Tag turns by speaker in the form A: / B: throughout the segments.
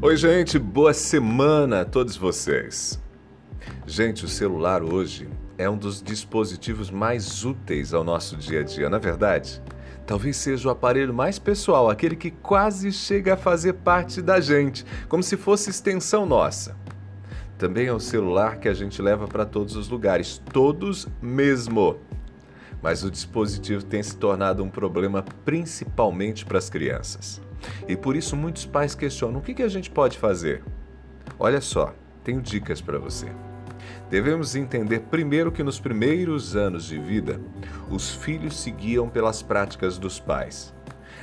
A: Oi, gente, boa semana a todos vocês. Gente, o celular hoje é um dos dispositivos mais úteis ao nosso dia a dia, na é verdade. Talvez seja o aparelho mais pessoal, aquele que quase chega a fazer parte da gente, como se fosse extensão nossa. Também é o celular que a gente leva para todos os lugares, todos mesmo. Mas o dispositivo tem se tornado um problema principalmente para as crianças. E por isso muitos pais questionam: o que, que a gente pode fazer? Olha só, tenho dicas para você. Devemos entender primeiro que nos primeiros anos de vida, os filhos seguiam pelas práticas dos pais.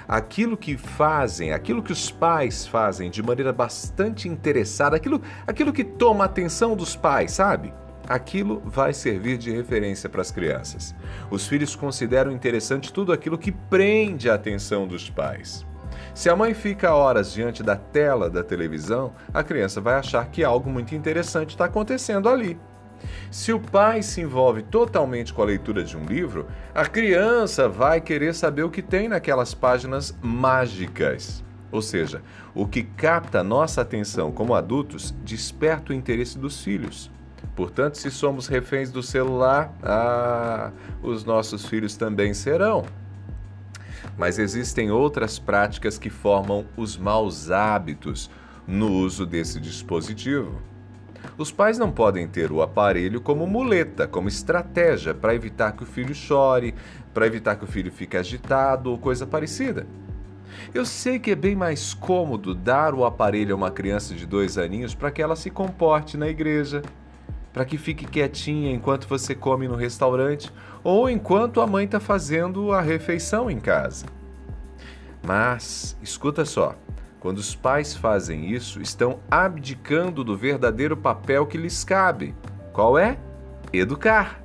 A: Aquilo que fazem, aquilo que os pais fazem de maneira bastante interessada, aquilo, aquilo que toma a atenção dos pais, sabe? Aquilo vai servir de referência para as crianças. Os filhos consideram interessante tudo aquilo que prende a atenção dos pais. Se a mãe fica horas diante da tela da televisão, a criança vai achar que algo muito interessante está acontecendo ali. Se o pai se envolve totalmente com a leitura de um livro, a criança vai querer saber o que tem naquelas páginas mágicas. Ou seja, o que capta nossa atenção como adultos desperta o interesse dos filhos. Portanto, se somos reféns do celular, ah, os nossos filhos também serão. Mas existem outras práticas que formam os maus hábitos no uso desse dispositivo. Os pais não podem ter o aparelho como muleta, como estratégia para evitar que o filho chore, para evitar que o filho fique agitado ou coisa parecida. Eu sei que é bem mais cômodo dar o aparelho a uma criança de dois aninhos para que ela se comporte na igreja, para que fique quietinha enquanto você come no restaurante ou enquanto a mãe está fazendo a refeição em casa. Mas, escuta só, quando os pais fazem isso, estão abdicando do verdadeiro papel que lhes cabe. Qual é? Educar.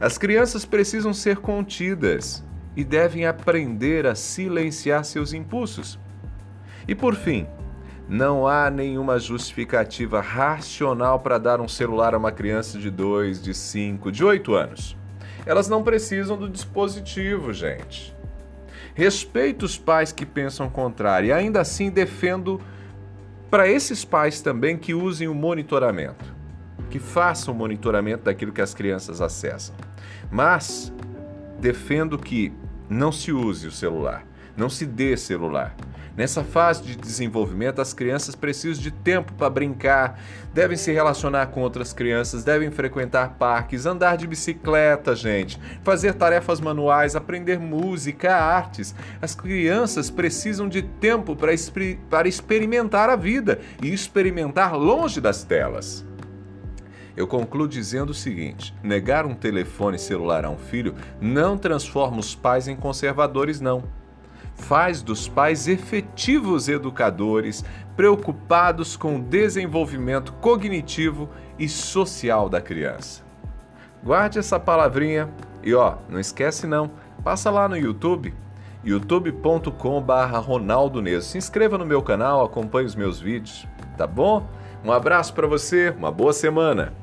A: As crianças precisam ser contidas e devem aprender a silenciar seus impulsos. E por fim, não há nenhuma justificativa racional para dar um celular a uma criança de 2, de 5, de 8 anos. Elas não precisam do dispositivo, gente. Respeito os pais que pensam contrário e ainda assim defendo para esses pais também que usem o monitoramento, que façam o monitoramento daquilo que as crianças acessam. Mas defendo que não se use o celular, não se dê celular. Nessa fase de desenvolvimento, as crianças precisam de tempo para brincar, devem se relacionar com outras crianças, devem frequentar parques, andar de bicicleta, gente, fazer tarefas manuais, aprender música, artes. As crianças precisam de tempo para, exper para experimentar a vida e experimentar longe das telas. Eu concluo dizendo o seguinte: negar um telefone celular a um filho não transforma os pais em conservadores, não faz dos pais efetivos educadores, preocupados com o desenvolvimento cognitivo e social da criança. Guarde essa palavrinha e ó, não esquece não, passa lá no YouTube, youtube.com/ronaldo Se inscreva no meu canal, acompanhe os meus vídeos, tá bom? Um abraço para você, uma boa semana.